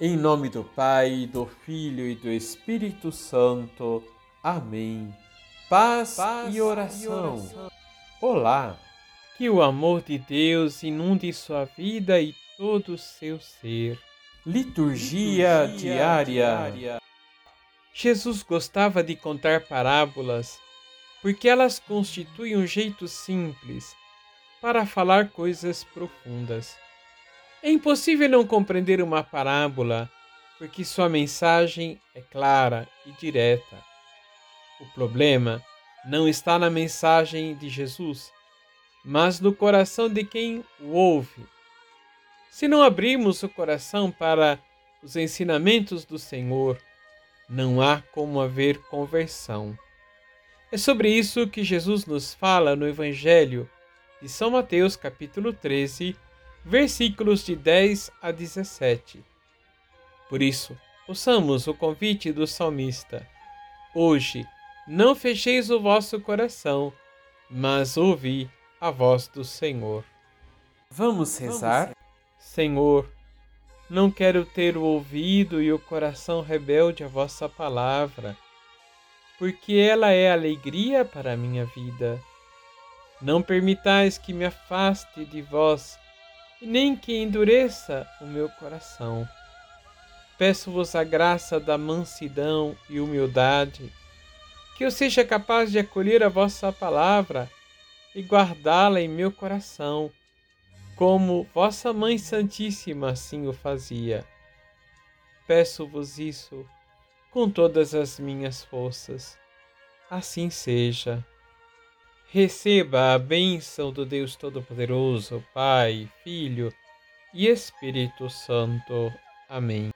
Em nome do Pai, do Filho e do Espírito Santo. Amém. Paz, Paz e, oração. e oração. Olá. Que o amor de Deus inunde sua vida e todo o seu ser. Liturgia, Liturgia diária. diária. Jesus gostava de contar parábolas porque elas constituem um jeito simples para falar coisas profundas. É impossível não compreender uma parábola, porque sua mensagem é clara e direta. O problema não está na mensagem de Jesus, mas no coração de quem o ouve. Se não abrirmos o coração para os ensinamentos do Senhor, não há como haver conversão. É sobre isso que Jesus nos fala no Evangelho de São Mateus, capítulo 13, versículos de 10 a 17. Por isso, ouçamos o convite do salmista. Hoje, não fecheis o vosso coração, mas ouvi a voz do Senhor. Vamos rezar? Senhor, não quero ter o ouvido e o coração rebelde à vossa palavra, porque ela é alegria para a minha vida. Não permitais que me afaste de vós e nem que endureça o meu coração. Peço-vos a graça da mansidão e humildade, que eu seja capaz de acolher a vossa palavra e guardá-la em meu coração, como vossa Mãe Santíssima assim o fazia. Peço-vos isso com todas as minhas forças. Assim seja. Receba a bênção do Deus Todo-Poderoso, Pai, Filho e Espírito Santo. Amém.